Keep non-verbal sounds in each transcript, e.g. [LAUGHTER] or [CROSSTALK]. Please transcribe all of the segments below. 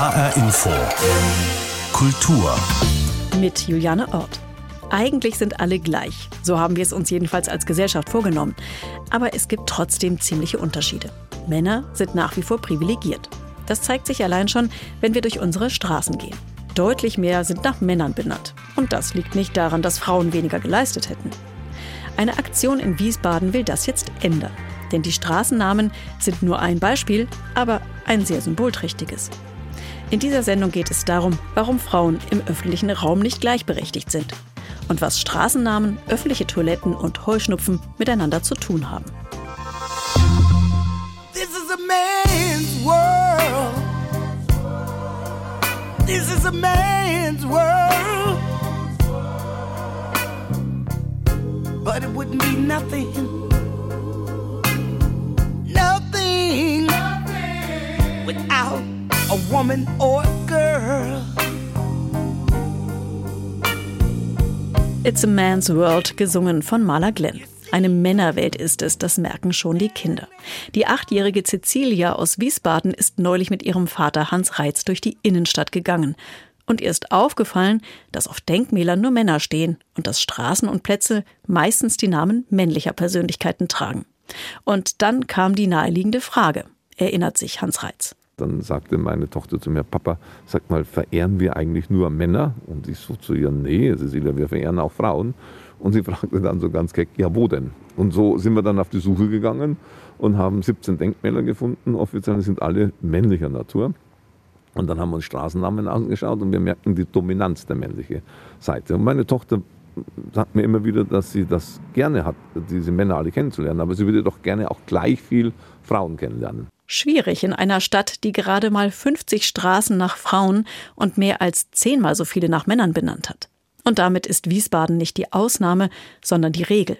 HR Info. Kultur. Mit Juliane Ort. Eigentlich sind alle gleich. So haben wir es uns jedenfalls als Gesellschaft vorgenommen. Aber es gibt trotzdem ziemliche Unterschiede. Männer sind nach wie vor privilegiert. Das zeigt sich allein schon, wenn wir durch unsere Straßen gehen. Deutlich mehr sind nach Männern benannt. Und das liegt nicht daran, dass Frauen weniger geleistet hätten. Eine Aktion in Wiesbaden will das jetzt ändern. Denn die Straßennamen sind nur ein Beispiel, aber ein sehr symbolträchtiges. In dieser Sendung geht es darum, warum Frauen im öffentlichen Raum nicht gleichberechtigt sind und was Straßennamen, öffentliche Toiletten und Heuschnupfen miteinander zu tun haben. This is a man's world. This is a man's world. But it wouldn't be nothing. Nothing. nothing. Without a woman or a girl. It's a Man's World, gesungen von Marla Glenn. Eine Männerwelt ist es, das merken schon die Kinder. Die achtjährige Cecilia aus Wiesbaden ist neulich mit ihrem Vater Hans Reitz durch die Innenstadt gegangen. Und ihr ist aufgefallen, dass auf Denkmälern nur Männer stehen und dass Straßen und Plätze meistens die Namen männlicher Persönlichkeiten tragen. Und dann kam die naheliegende Frage, erinnert sich Hans Reitz. Dann sagte meine Tochter zu mir, Papa, sag mal, verehren wir eigentlich nur Männer? Und ich so zu ihr, nee, Cecilia, wir verehren auch Frauen. Und sie [LAUGHS] fragte dann so ganz keck, ja, wo denn? Und so sind wir dann auf die Suche gegangen und haben 17 Denkmäler gefunden. Offiziell sind alle männlicher Natur. Und dann haben wir uns Straßennamen angeschaut und wir merkten die Dominanz der männlichen Seite. Und meine Tochter sagt mir immer wieder, dass sie das gerne hat, diese Männer alle kennenzulernen, aber sie würde doch gerne auch gleich viel Frauen kennenlernen. Schwierig in einer Stadt, die gerade mal 50 Straßen nach Frauen und mehr als zehnmal so viele nach Männern benannt hat. Und damit ist Wiesbaden nicht die Ausnahme, sondern die Regel.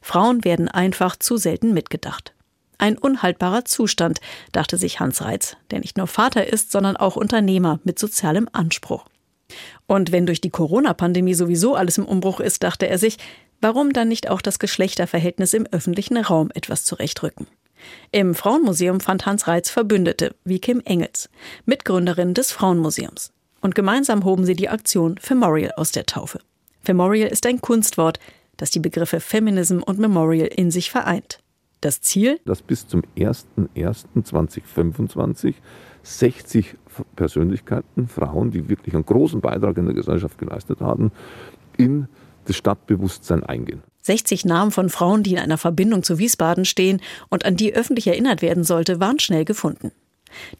Frauen werden einfach zu selten mitgedacht. Ein unhaltbarer Zustand, dachte sich Hans Reitz, der nicht nur Vater ist, sondern auch Unternehmer mit sozialem Anspruch. Und wenn durch die Corona-Pandemie sowieso alles im Umbruch ist, dachte er sich, warum dann nicht auch das Geschlechterverhältnis im öffentlichen Raum etwas zurechtrücken? Im Frauenmuseum fand Hans Reitz Verbündete, wie Kim Engels, Mitgründerin des Frauenmuseums. Und gemeinsam hoben sie die Aktion Femorial aus der Taufe. Femorial ist ein Kunstwort, das die Begriffe Feminism und Memorial in sich vereint. Das Ziel? Dass bis zum 01.01.2025 60 Persönlichkeiten, Frauen, die wirklich einen großen Beitrag in der Gesellschaft geleistet haben, in das Stadtbewusstsein eingehen. 60 Namen von Frauen, die in einer Verbindung zu Wiesbaden stehen und an die öffentlich erinnert werden sollte, waren schnell gefunden.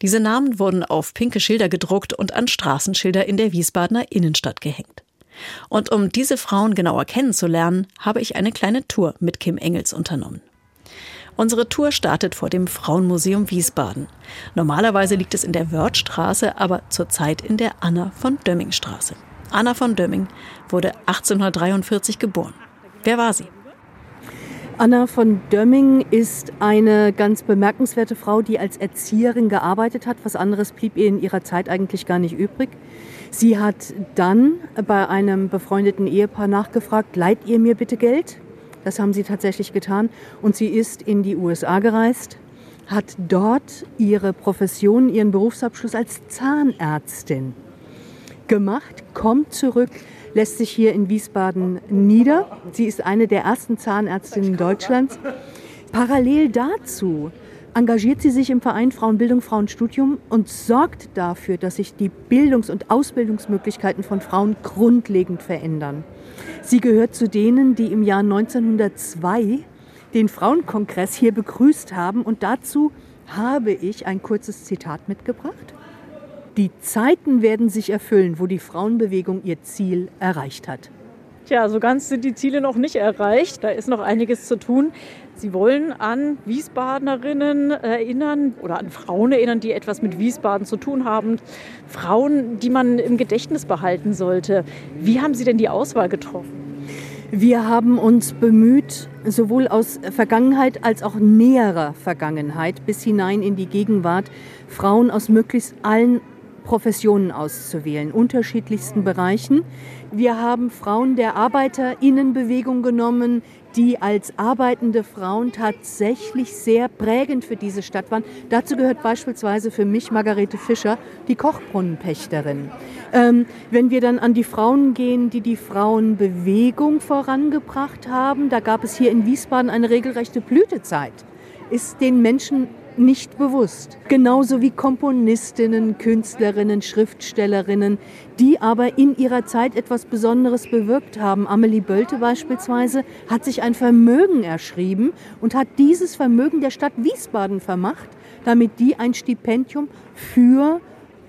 Diese Namen wurden auf pinke Schilder gedruckt und an Straßenschilder in der Wiesbadener Innenstadt gehängt. Und um diese Frauen genauer kennenzulernen, habe ich eine kleine Tour mit Kim Engels unternommen. Unsere Tour startet vor dem Frauenmuseum Wiesbaden. Normalerweise liegt es in der Wörthstraße, aber zurzeit in der Anna von Dömming Straße. Anna von Dömming wurde 1843 geboren. Wer war sie? Anna von Dömming ist eine ganz bemerkenswerte Frau, die als Erzieherin gearbeitet hat. Was anderes blieb ihr in ihrer Zeit eigentlich gar nicht übrig. Sie hat dann bei einem befreundeten Ehepaar nachgefragt, leiht ihr mir bitte Geld? Das haben sie tatsächlich getan. Und sie ist in die USA gereist, hat dort ihre Profession, ihren Berufsabschluss als Zahnärztin gemacht, kommt zurück, lässt sich hier in Wiesbaden nieder. Sie ist eine der ersten Zahnärztinnen Deutschlands. Parallel dazu engagiert sie sich im Verein Frauenbildung, Frauenstudium und sorgt dafür, dass sich die Bildungs- und Ausbildungsmöglichkeiten von Frauen grundlegend verändern. Sie gehört zu denen, die im Jahr 1902 den Frauenkongress hier begrüßt haben und dazu habe ich ein kurzes Zitat mitgebracht. Die Zeiten werden sich erfüllen, wo die Frauenbewegung ihr Ziel erreicht hat. Tja, so ganz sind die Ziele noch nicht erreicht. Da ist noch einiges zu tun. Sie wollen an Wiesbadenerinnen erinnern oder an Frauen erinnern, die etwas mit Wiesbaden zu tun haben. Frauen, die man im Gedächtnis behalten sollte. Wie haben Sie denn die Auswahl getroffen? Wir haben uns bemüht, sowohl aus Vergangenheit als auch näherer Vergangenheit bis hinein in die Gegenwart, Frauen aus möglichst allen Professionen auszuwählen, unterschiedlichsten Bereichen. Wir haben Frauen der Arbeiterinnenbewegung genommen, die als arbeitende Frauen tatsächlich sehr prägend für diese Stadt waren. Dazu gehört beispielsweise für mich Margarete Fischer, die Kochbrunnenpächterin. Ähm, wenn wir dann an die Frauen gehen, die die Frauenbewegung vorangebracht haben, da gab es hier in Wiesbaden eine regelrechte Blütezeit. Ist den Menschen nicht bewusst. Genauso wie Komponistinnen, Künstlerinnen, Schriftstellerinnen, die aber in ihrer Zeit etwas Besonderes bewirkt haben. Amelie Bölte beispielsweise hat sich ein Vermögen erschrieben und hat dieses Vermögen der Stadt Wiesbaden vermacht, damit die ein Stipendium für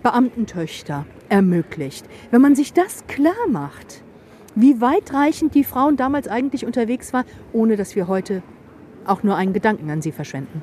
Beamtentöchter ermöglicht. Wenn man sich das klar macht, wie weitreichend die Frauen damals eigentlich unterwegs waren, ohne dass wir heute auch nur einen Gedanken an sie verschwenden.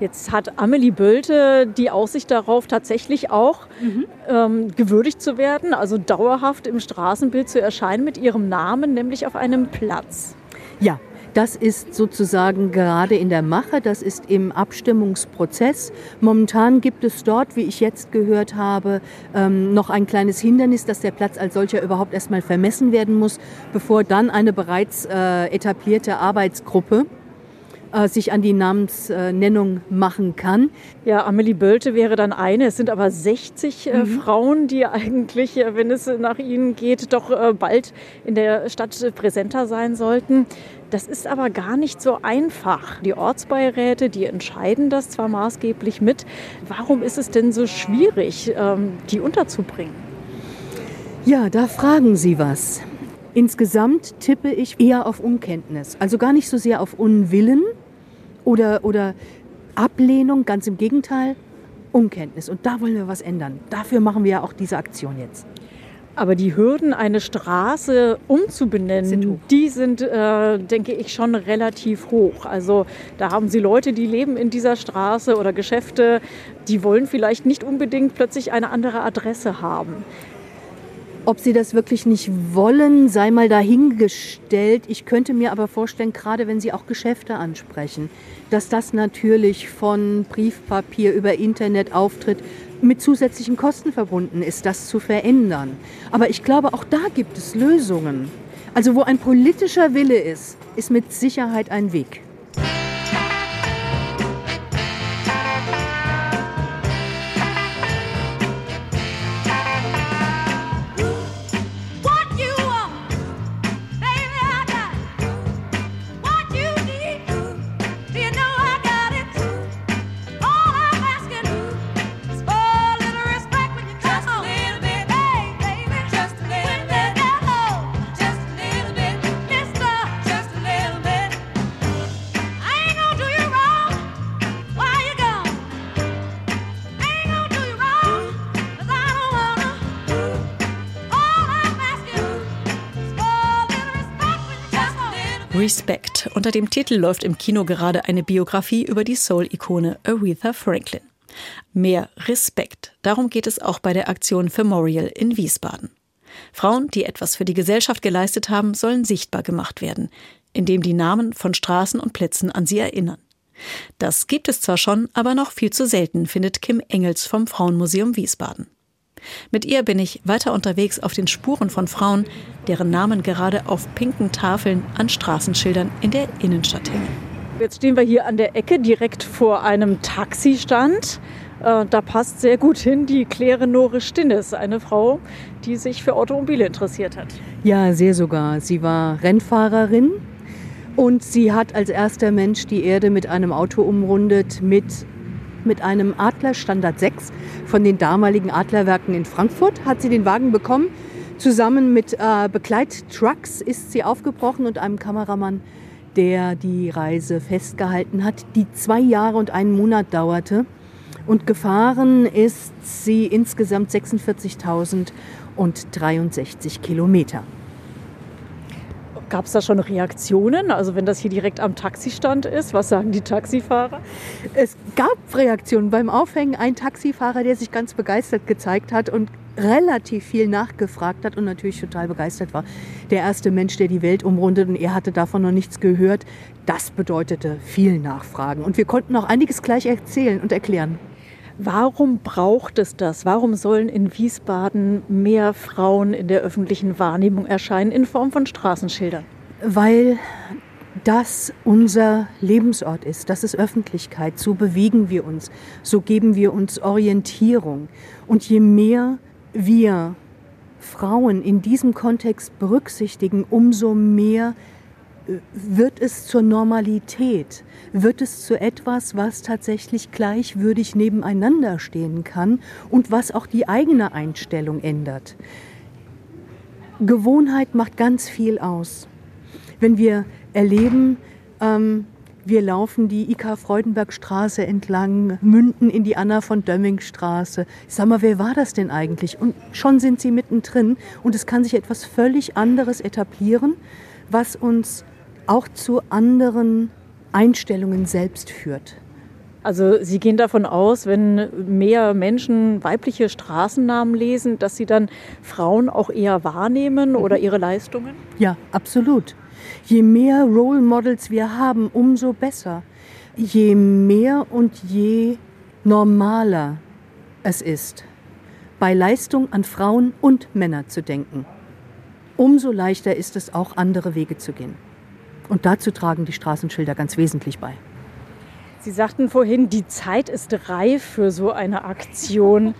Jetzt hat Amelie Bölte die Aussicht darauf, tatsächlich auch mhm. ähm, gewürdigt zu werden, also dauerhaft im Straßenbild zu erscheinen mit ihrem Namen, nämlich auf einem Platz. Ja, das ist sozusagen gerade in der Mache, das ist im Abstimmungsprozess. Momentan gibt es dort, wie ich jetzt gehört habe, ähm, noch ein kleines Hindernis, dass der Platz als solcher überhaupt erstmal vermessen werden muss, bevor dann eine bereits äh, etablierte Arbeitsgruppe sich an die Namensnennung machen kann. Ja, Amelie Bölte wäre dann eine. Es sind aber 60 äh, mhm. Frauen, die [LAUGHS] eigentlich, äh, wenn es nach ihnen geht, doch äh, bald in der Stadt präsenter sein sollten. Das ist aber gar nicht so einfach. Die Ortsbeiräte, die entscheiden das zwar maßgeblich mit. Warum ist es denn so schwierig, ähm, die unterzubringen? Ja, da fragen Sie was. Insgesamt tippe ich eher auf Unkenntnis. Also gar nicht so sehr auf Unwillen oder, oder Ablehnung, ganz im Gegenteil, Unkenntnis. Und da wollen wir was ändern. Dafür machen wir ja auch diese Aktion jetzt. Aber die Hürden, eine Straße umzubenennen, sind die sind, äh, denke ich, schon relativ hoch. Also da haben Sie Leute, die leben in dieser Straße oder Geschäfte, die wollen vielleicht nicht unbedingt plötzlich eine andere Adresse haben. Ob sie das wirklich nicht wollen, sei mal dahingestellt. Ich könnte mir aber vorstellen, gerade wenn sie auch Geschäfte ansprechen, dass das natürlich von Briefpapier über Internet auftritt mit zusätzlichen Kosten verbunden ist, das zu verändern. Aber ich glaube, auch da gibt es Lösungen. Also wo ein politischer Wille ist, ist mit Sicherheit ein Weg. Respect. Unter dem Titel läuft im Kino gerade eine Biografie über die Soul-Ikone Aretha Franklin. Mehr Respekt. Darum geht es auch bei der Aktion Femorial in Wiesbaden. Frauen, die etwas für die Gesellschaft geleistet haben, sollen sichtbar gemacht werden, indem die Namen von Straßen und Plätzen an sie erinnern. Das gibt es zwar schon, aber noch viel zu selten, findet Kim Engels vom Frauenmuseum Wiesbaden. Mit ihr bin ich weiter unterwegs auf den Spuren von Frauen, deren Namen gerade auf pinken Tafeln an Straßenschildern in der Innenstadt hängen. Jetzt stehen wir hier an der Ecke direkt vor einem Taxistand. Äh, da passt sehr gut hin die Claire Nore Stinnes, eine Frau, die sich für Automobile interessiert hat. Ja, sehr sogar. Sie war Rennfahrerin und sie hat als erster Mensch die Erde mit einem Auto umrundet mit mit einem Adler Standard 6 von den damaligen Adlerwerken in Frankfurt. Hat sie den Wagen bekommen. Zusammen mit äh, Begleittrucks ist sie aufgebrochen und einem Kameramann, der die Reise festgehalten hat, die zwei Jahre und einen Monat dauerte. Und gefahren ist sie insgesamt 46.063 Kilometer. Gab es da schon Reaktionen? Also wenn das hier direkt am Taxistand ist, was sagen die Taxifahrer? Es gab Reaktionen beim Aufhängen. Ein Taxifahrer, der sich ganz begeistert gezeigt hat und relativ viel nachgefragt hat und natürlich total begeistert war. Der erste Mensch, der die Welt umrundet und er hatte davon noch nichts gehört. Das bedeutete viel Nachfragen. Und wir konnten auch einiges gleich erzählen und erklären. Warum braucht es das? Warum sollen in Wiesbaden mehr Frauen in der öffentlichen Wahrnehmung erscheinen in Form von Straßenschildern? Weil das unser Lebensort ist, das ist Öffentlichkeit, so bewegen wir uns, so geben wir uns Orientierung. Und je mehr wir Frauen in diesem Kontext berücksichtigen, umso mehr wird es zur Normalität, wird es zu etwas, was tatsächlich gleichwürdig nebeneinander stehen kann und was auch die eigene Einstellung ändert. Gewohnheit macht ganz viel aus. Wenn wir erleben, ähm, wir laufen die IK Freudenbergstraße entlang, münden in die Anna von Dömming Straße. Ich sag mal, wer war das denn eigentlich? Und schon sind sie mittendrin und es kann sich etwas völlig anderes etablieren, was uns auch zu anderen Einstellungen selbst führt. Also Sie gehen davon aus, wenn mehr Menschen weibliche Straßennamen lesen, dass sie dann Frauen auch eher wahrnehmen oder ihre Leistungen? Ja, absolut. Je mehr Role Models wir haben, umso besser. Je mehr und je normaler es ist, bei Leistung an Frauen und Männer zu denken, umso leichter ist es auch, andere Wege zu gehen. Und dazu tragen die Straßenschilder ganz wesentlich bei. Sie sagten vorhin, die Zeit ist reif für so eine Aktion.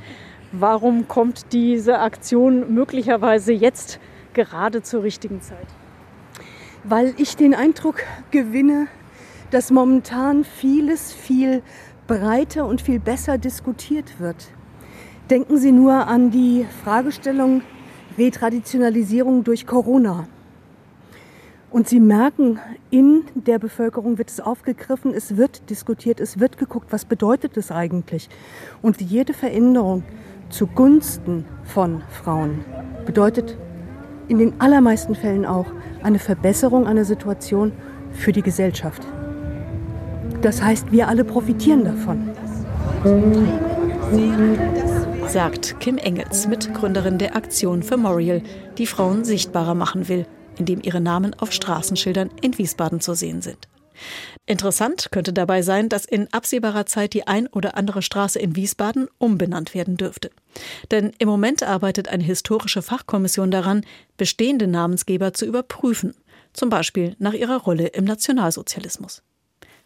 Warum kommt diese Aktion möglicherweise jetzt gerade zur richtigen Zeit? weil ich den Eindruck gewinne, dass momentan vieles viel breiter und viel besser diskutiert wird. Denken Sie nur an die Fragestellung Retraditionalisierung durch Corona. Und Sie merken, in der Bevölkerung wird es aufgegriffen, es wird diskutiert, es wird geguckt, was bedeutet es eigentlich. Und jede Veränderung zugunsten von Frauen bedeutet in den allermeisten Fällen auch eine Verbesserung einer Situation für die Gesellschaft. Das heißt, wir alle profitieren davon. Sagt Kim Engels, Mitgründerin der Aktion für Memorial, die Frauen sichtbarer machen will, indem ihre Namen auf Straßenschildern in Wiesbaden zu sehen sind. Interessant könnte dabei sein, dass in absehbarer Zeit die ein oder andere Straße in Wiesbaden umbenannt werden dürfte. Denn im Moment arbeitet eine historische Fachkommission daran, bestehende Namensgeber zu überprüfen, zum Beispiel nach ihrer Rolle im Nationalsozialismus.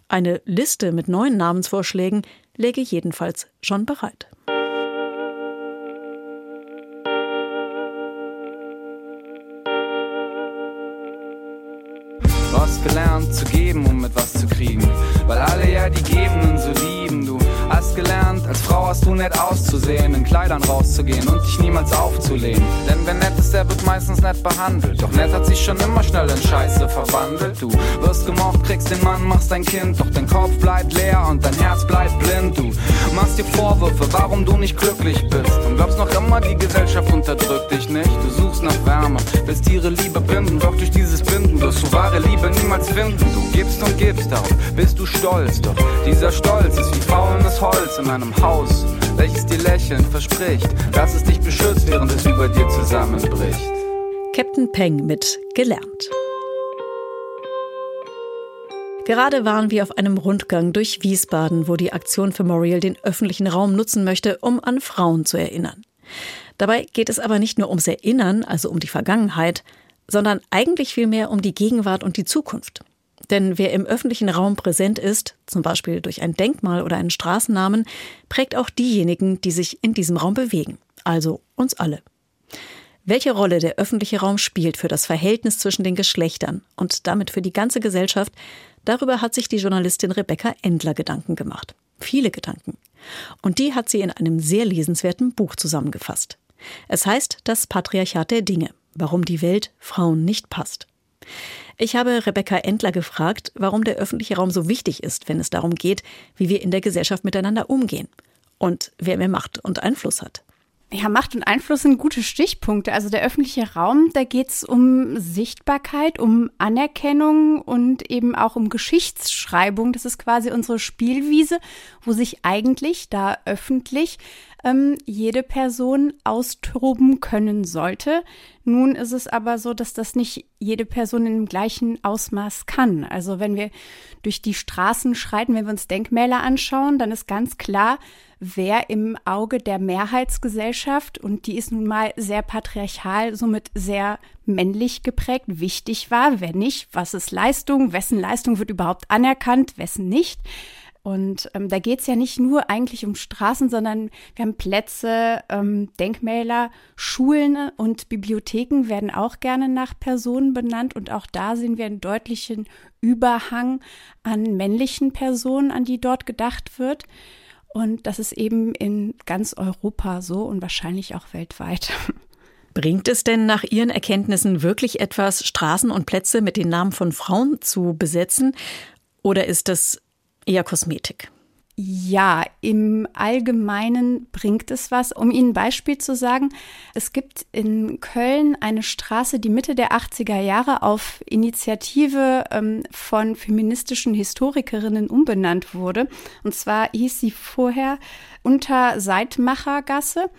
Eine Liste mit neuen Namensvorschlägen läge jedenfalls schon bereit. Gelernt zu geben, um etwas zu kriegen. Weil alle ja die Gebenden so lieben. Als Frau hast du nett auszusehen, in Kleidern rauszugehen und dich niemals aufzulehnen. Denn wer nett ist, der wird meistens nett behandelt. Doch nett hat sich schon immer schnell in Scheiße verwandelt. Du wirst gemocht, kriegst den Mann, machst dein Kind. Doch dein Kopf bleibt leer und dein Herz bleibt blind. Du machst dir Vorwürfe, warum du nicht glücklich bist. Und glaubst noch immer, die Gesellschaft unterdrückt dich nicht. Du suchst nach Wärme, willst ihre Liebe binden. Doch durch dieses Binden wirst du wahre Liebe niemals finden. Du gibst und gibst, darauf bist du stolz. Doch dieser Stolz ist wie faulendes Holz in einem Haus, welches dir lächelnd verspricht, dass es dich beschützt, während es über dir zusammenbricht. Captain Peng mit Gelernt. Gerade waren wir auf einem Rundgang durch Wiesbaden, wo die Aktion für Memorial den öffentlichen Raum nutzen möchte, um an Frauen zu erinnern. Dabei geht es aber nicht nur ums Erinnern, also um die Vergangenheit, sondern eigentlich vielmehr um die Gegenwart und die Zukunft. Denn wer im öffentlichen Raum präsent ist, zum Beispiel durch ein Denkmal oder einen Straßennamen, prägt auch diejenigen, die sich in diesem Raum bewegen, also uns alle. Welche Rolle der öffentliche Raum spielt für das Verhältnis zwischen den Geschlechtern und damit für die ganze Gesellschaft, darüber hat sich die Journalistin Rebecca Endler Gedanken gemacht. Viele Gedanken. Und die hat sie in einem sehr lesenswerten Buch zusammengefasst. Es heißt Das Patriarchat der Dinge, warum die Welt Frauen nicht passt. Ich habe Rebecca Endler gefragt, warum der öffentliche Raum so wichtig ist, wenn es darum geht, wie wir in der Gesellschaft miteinander umgehen und wer mehr Macht und Einfluss hat. Ja, Macht und Einfluss sind gute Stichpunkte. Also der öffentliche Raum, da geht es um Sichtbarkeit, um Anerkennung und eben auch um Geschichtsschreibung. Das ist quasi unsere Spielwiese, wo sich eigentlich da öffentlich ähm, jede Person austoben können sollte. Nun ist es aber so, dass das nicht jede Person in dem gleichen Ausmaß kann. Also wenn wir durch die Straßen schreiten, wenn wir uns Denkmäler anschauen, dann ist ganz klar, wer im Auge der Mehrheitsgesellschaft, und die ist nun mal sehr patriarchal, somit sehr männlich geprägt, wichtig war, wer nicht, was ist Leistung, wessen Leistung wird überhaupt anerkannt, wessen nicht. Und ähm, da geht es ja nicht nur eigentlich um Straßen, sondern wir haben Plätze, ähm, Denkmäler, Schulen und Bibliotheken werden auch gerne nach Personen benannt. Und auch da sehen wir einen deutlichen Überhang an männlichen Personen, an die dort gedacht wird. Und das ist eben in ganz Europa so und wahrscheinlich auch weltweit. Bringt es denn nach Ihren Erkenntnissen wirklich etwas, Straßen und Plätze mit den Namen von Frauen zu besetzen? Oder ist das eher Kosmetik? Ja, im Allgemeinen bringt es was. Um Ihnen ein Beispiel zu sagen, es gibt in Köln eine Straße, die Mitte der 80er Jahre auf Initiative ähm, von feministischen Historikerinnen umbenannt wurde. Und zwar hieß sie vorher Unter Seitmachergasse.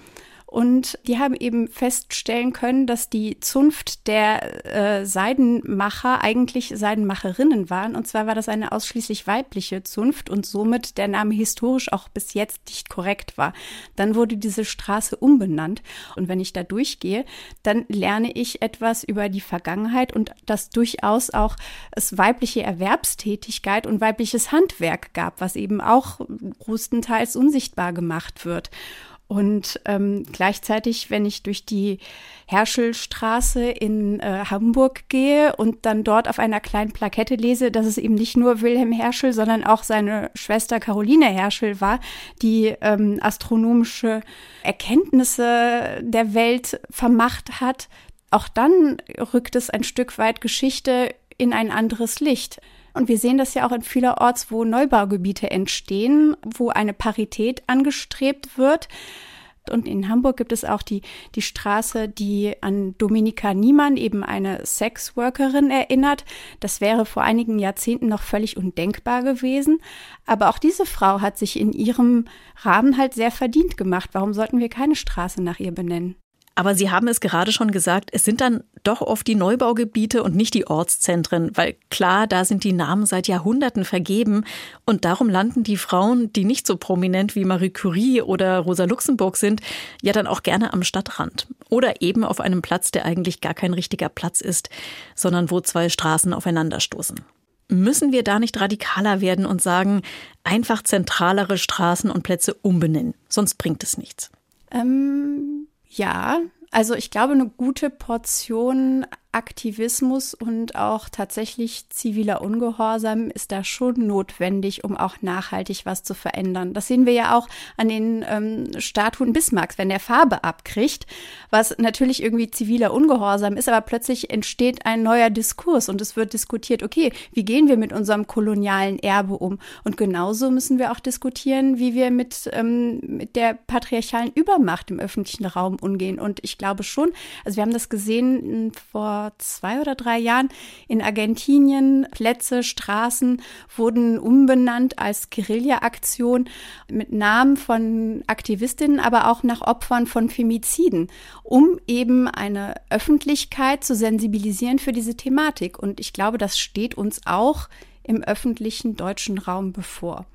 Und die haben eben feststellen können, dass die Zunft der äh, Seidenmacher eigentlich Seidenmacherinnen waren. Und zwar war das eine ausschließlich weibliche Zunft und somit der Name historisch auch bis jetzt nicht korrekt war. Dann wurde diese Straße umbenannt. Und wenn ich da durchgehe, dann lerne ich etwas über die Vergangenheit und dass durchaus auch es weibliche Erwerbstätigkeit und weibliches Handwerk gab, was eben auch größtenteils unsichtbar gemacht wird. Und ähm, gleichzeitig, wenn ich durch die Herschelstraße in äh, Hamburg gehe und dann dort auf einer kleinen Plakette lese, dass es eben nicht nur Wilhelm Herschel, sondern auch seine Schwester Caroline Herschel war, die ähm, astronomische Erkenntnisse der Welt vermacht hat, auch dann rückt es ein Stück weit Geschichte in ein anderes Licht. Und wir sehen das ja auch in vielerorts, wo Neubaugebiete entstehen, wo eine Parität angestrebt wird. Und in Hamburg gibt es auch die, die Straße, die an Dominika Niemann, eben eine Sexworkerin, erinnert. Das wäre vor einigen Jahrzehnten noch völlig undenkbar gewesen. Aber auch diese Frau hat sich in ihrem Rahmen halt sehr verdient gemacht. Warum sollten wir keine Straße nach ihr benennen? Aber Sie haben es gerade schon gesagt, es sind dann doch oft die Neubaugebiete und nicht die Ortszentren, weil klar, da sind die Namen seit Jahrhunderten vergeben und darum landen die Frauen, die nicht so prominent wie Marie Curie oder Rosa Luxemburg sind, ja dann auch gerne am Stadtrand oder eben auf einem Platz, der eigentlich gar kein richtiger Platz ist, sondern wo zwei Straßen aufeinanderstoßen. Müssen wir da nicht radikaler werden und sagen, einfach zentralere Straßen und Plätze umbenennen, sonst bringt es nichts? Ähm ja, also ich glaube, eine gute Portion Aktivismus und auch tatsächlich ziviler Ungehorsam ist da schon notwendig, um auch nachhaltig was zu verändern. Das sehen wir ja auch an den ähm, Statuen Bismarcks, wenn der Farbe abkriegt, was natürlich irgendwie ziviler Ungehorsam ist, aber plötzlich entsteht ein neuer Diskurs und es wird diskutiert, okay, wie gehen wir mit unserem kolonialen Erbe um? Und genauso müssen wir auch diskutieren, wie wir mit, ähm, mit der patriarchalen Übermacht im öffentlichen Raum umgehen. Und ich glaube schon, also wir haben das gesehen vor zwei oder drei Jahren in Argentinien. Plätze, Straßen wurden umbenannt als Guerilla-Aktion mit Namen von Aktivistinnen, aber auch nach Opfern von Femiziden, um eben eine Öffentlichkeit zu sensibilisieren für diese Thematik. Und ich glaube, das steht uns auch im öffentlichen deutschen Raum bevor.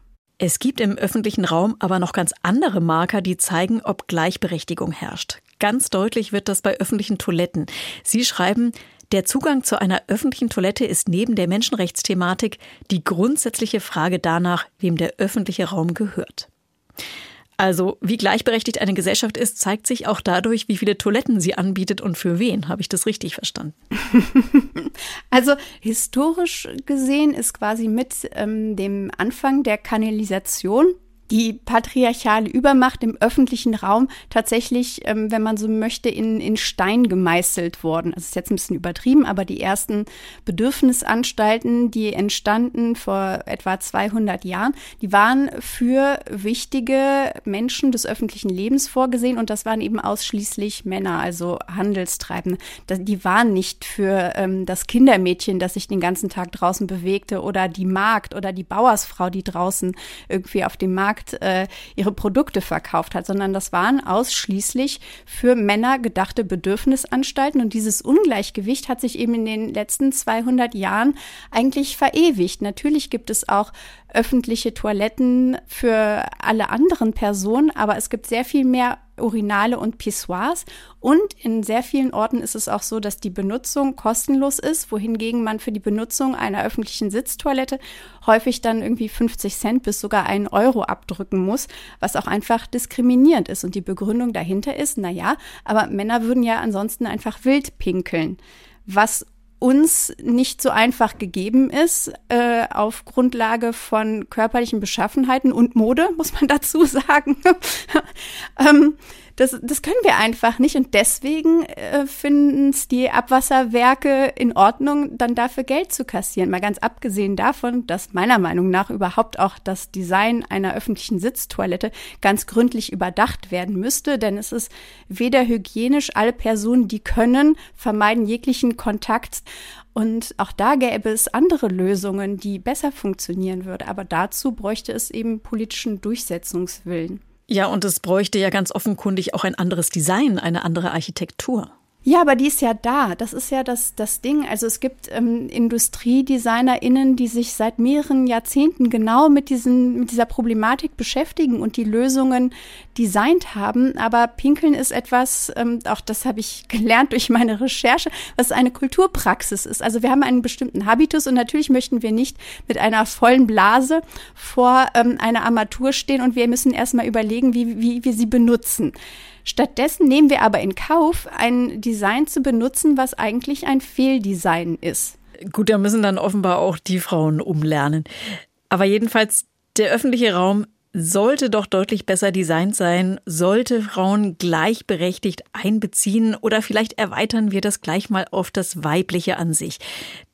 Es gibt im öffentlichen Raum aber noch ganz andere Marker, die zeigen, ob Gleichberechtigung herrscht. Ganz deutlich wird das bei öffentlichen Toiletten. Sie schreiben, der Zugang zu einer öffentlichen Toilette ist neben der Menschenrechtsthematik die grundsätzliche Frage danach, wem der öffentliche Raum gehört. Also, wie gleichberechtigt eine Gesellschaft ist, zeigt sich auch dadurch, wie viele Toiletten sie anbietet und für wen. Habe ich das richtig verstanden? [LAUGHS] also, historisch gesehen ist quasi mit ähm, dem Anfang der Kanalisation die patriarchale Übermacht im öffentlichen Raum tatsächlich, ähm, wenn man so möchte, in, in Stein gemeißelt worden. Das ist jetzt ein bisschen übertrieben, aber die ersten Bedürfnisanstalten, die entstanden vor etwa 200 Jahren, die waren für wichtige Menschen des öffentlichen Lebens vorgesehen und das waren eben ausschließlich Männer, also Handelstreibende. Die waren nicht für ähm, das Kindermädchen, das sich den ganzen Tag draußen bewegte oder die Magd oder die Bauersfrau, die draußen irgendwie auf dem Markt Supermarkt äh, ihre Produkte verkauft hat, sondern das waren ausschließlich für Männer gedachte Bedürfnisanstalten. Und dieses Ungleichgewicht hat sich eben in den letzten 200 Jahren eigentlich verewigt. Natürlich gibt es auch öffentliche Toiletten für alle anderen Personen, aber es gibt sehr viel mehr Urinale und Pissoirs. Und in sehr vielen Orten ist es auch so, dass die Benutzung kostenlos ist, wohingegen man für die Benutzung einer öffentlichen Sitztoilette häufig dann irgendwie 50 Cent bis sogar einen Euro abdrücken muss, was auch einfach diskriminierend ist. Und die Begründung dahinter ist, na ja, aber Männer würden ja ansonsten einfach wild pinkeln. Was uns nicht so einfach gegeben ist, äh, auf Grundlage von körperlichen Beschaffenheiten und Mode, muss man [LAUGHS] dazu sagen. [LAUGHS] ähm, das, das können wir einfach nicht und deswegen äh, finden es die Abwasserwerke in Ordnung, dann dafür Geld zu kassieren. Mal ganz abgesehen davon, dass meiner Meinung nach überhaupt auch das Design einer öffentlichen Sitztoilette ganz gründlich überdacht werden müsste, denn es ist weder hygienisch, alle Personen, die können, vermeiden jeglichen Kontakt und auch da gäbe es andere Lösungen, die besser funktionieren würden. Aber dazu bräuchte es eben politischen Durchsetzungswillen. Ja, und es bräuchte ja ganz offenkundig auch ein anderes Design, eine andere Architektur. Ja, aber die ist ja da. Das ist ja das, das Ding. Also es gibt ähm, IndustriedesignerInnen, die sich seit mehreren Jahrzehnten genau mit, diesen, mit dieser Problematik beschäftigen und die Lösungen designt haben. Aber Pinkeln ist etwas, ähm, auch das habe ich [LAUGHS] gelernt durch meine Recherche, was eine Kulturpraxis ist. Also wir haben einen bestimmten Habitus und natürlich möchten wir nicht mit einer vollen Blase vor ähm, einer Armatur stehen und wir müssen erstmal überlegen, wie, wie wir sie benutzen. Stattdessen nehmen wir aber in Kauf, ein Design zu benutzen, was eigentlich ein Fehldesign ist. Gut, da müssen dann offenbar auch die Frauen umlernen. Aber jedenfalls, der öffentliche Raum sollte doch deutlich besser designt sein, sollte Frauen gleichberechtigt einbeziehen oder vielleicht erweitern wir das gleich mal auf das Weibliche an sich.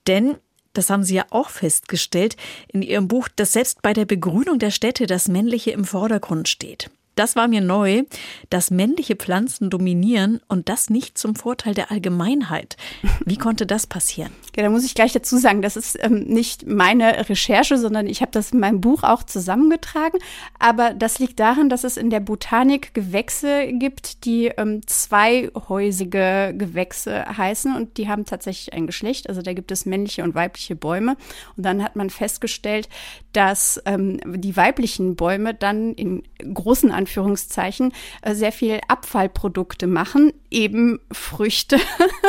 Denn das haben Sie ja auch festgestellt in Ihrem Buch, dass selbst bei der Begrünung der Städte das Männliche im Vordergrund steht. Das war mir neu, dass männliche Pflanzen dominieren und das nicht zum Vorteil der Allgemeinheit. Wie konnte das passieren? Ja, da muss ich gleich dazu sagen, das ist ähm, nicht meine Recherche, sondern ich habe das in meinem Buch auch zusammengetragen. Aber das liegt daran, dass es in der Botanik Gewächse gibt, die ähm, zweihäusige Gewächse heißen und die haben tatsächlich ein Geschlecht. Also da gibt es männliche und weibliche Bäume. Und dann hat man festgestellt, dass ähm, die weiblichen Bäume dann in großen Anführungszeichen Anführungszeichen, äh, sehr viel Abfallprodukte machen, eben Früchte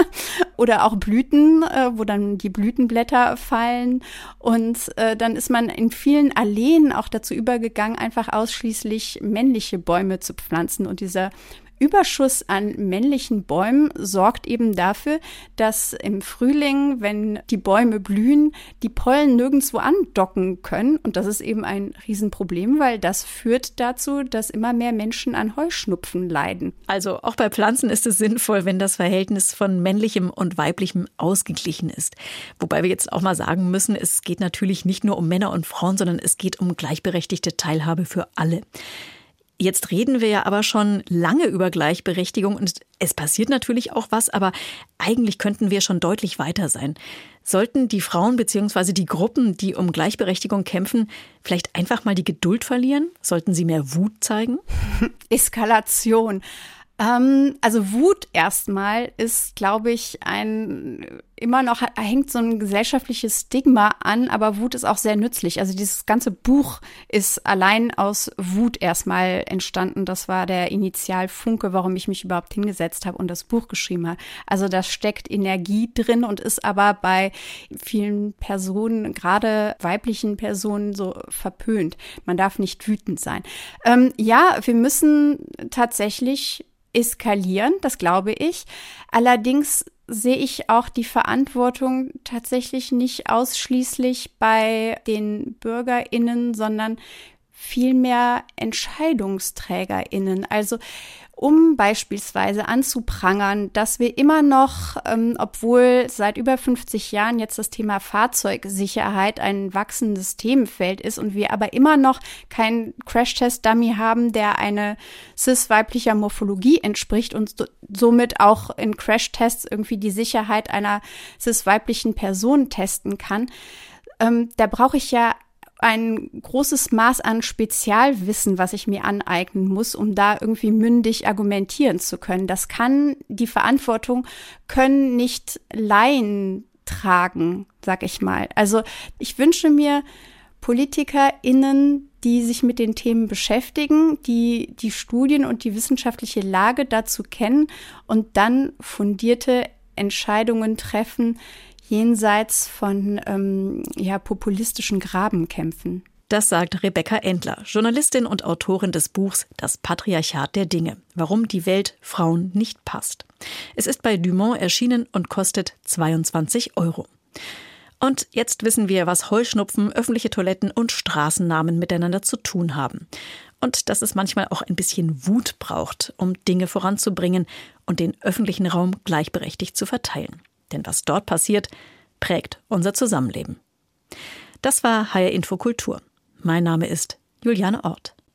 [LAUGHS] oder auch Blüten, äh, wo dann die Blütenblätter fallen. Und äh, dann ist man in vielen Alleen auch dazu übergegangen, einfach ausschließlich männliche Bäume zu pflanzen. Und dieser Überschuss an männlichen Bäumen sorgt eben dafür, dass im Frühling, wenn die Bäume blühen, die Pollen nirgendwo andocken können. Und das ist eben ein Riesenproblem, weil das führt dazu, dass immer mehr Menschen an Heuschnupfen leiden. Also auch bei Pflanzen ist es sinnvoll, wenn das Verhältnis von männlichem und weiblichem ausgeglichen ist. Wobei wir jetzt auch mal sagen müssen, es geht natürlich nicht nur um Männer und Frauen, sondern es geht um gleichberechtigte Teilhabe für alle. Jetzt reden wir ja aber schon lange über Gleichberechtigung und es passiert natürlich auch was, aber eigentlich könnten wir schon deutlich weiter sein. Sollten die Frauen bzw. die Gruppen, die um Gleichberechtigung kämpfen, vielleicht einfach mal die Geduld verlieren? Sollten sie mehr Wut zeigen? [LAUGHS] Eskalation. Ähm, also Wut erstmal ist, glaube ich, ein immer noch hängt so ein gesellschaftliches Stigma an, aber Wut ist auch sehr nützlich. Also dieses ganze Buch ist allein aus Wut erstmal entstanden. Das war der Initialfunke, warum ich mich überhaupt hingesetzt habe und das Buch geschrieben habe. Also da steckt Energie drin und ist aber bei vielen Personen, gerade weiblichen Personen, so verpönt. Man darf nicht wütend sein. Ähm, ja, wir müssen tatsächlich eskalieren, das glaube ich. Allerdings sehe ich auch die Verantwortung tatsächlich nicht ausschließlich bei den Bürgerinnen, sondern vielmehr Entscheidungsträgerinnen. Also um beispielsweise anzuprangern, dass wir immer noch, ähm, obwohl seit über 50 Jahren jetzt das Thema Fahrzeugsicherheit ein wachsendes Themenfeld ist und wir aber immer noch keinen Crash-Test-Dummy haben, der eine cis-weiblicher Morphologie entspricht und so, somit auch in Crash-Tests irgendwie die Sicherheit einer cis-weiblichen Person testen kann, ähm, da brauche ich ja ein großes Maß an Spezialwissen, was ich mir aneignen muss, um da irgendwie mündig argumentieren zu können. Das kann die Verantwortung können nicht Laien tragen, sag ich mal. Also ich wünsche mir PolitikerInnen, die sich mit den Themen beschäftigen, die die Studien und die wissenschaftliche Lage dazu kennen und dann fundierte Entscheidungen treffen, jenseits von ähm, ja, populistischen Grabenkämpfen. Das sagt Rebecca Endler, Journalistin und Autorin des Buchs Das Patriarchat der Dinge, warum die Welt Frauen nicht passt. Es ist bei Dumont erschienen und kostet 22 Euro. Und jetzt wissen wir, was Heuschnupfen, öffentliche Toiletten und Straßennamen miteinander zu tun haben. Und dass es manchmal auch ein bisschen Wut braucht, um Dinge voranzubringen und den öffentlichen Raum gleichberechtigt zu verteilen. Denn was dort passiert, prägt unser Zusammenleben. Das war HR Infokultur. Mein Name ist Juliane Ort.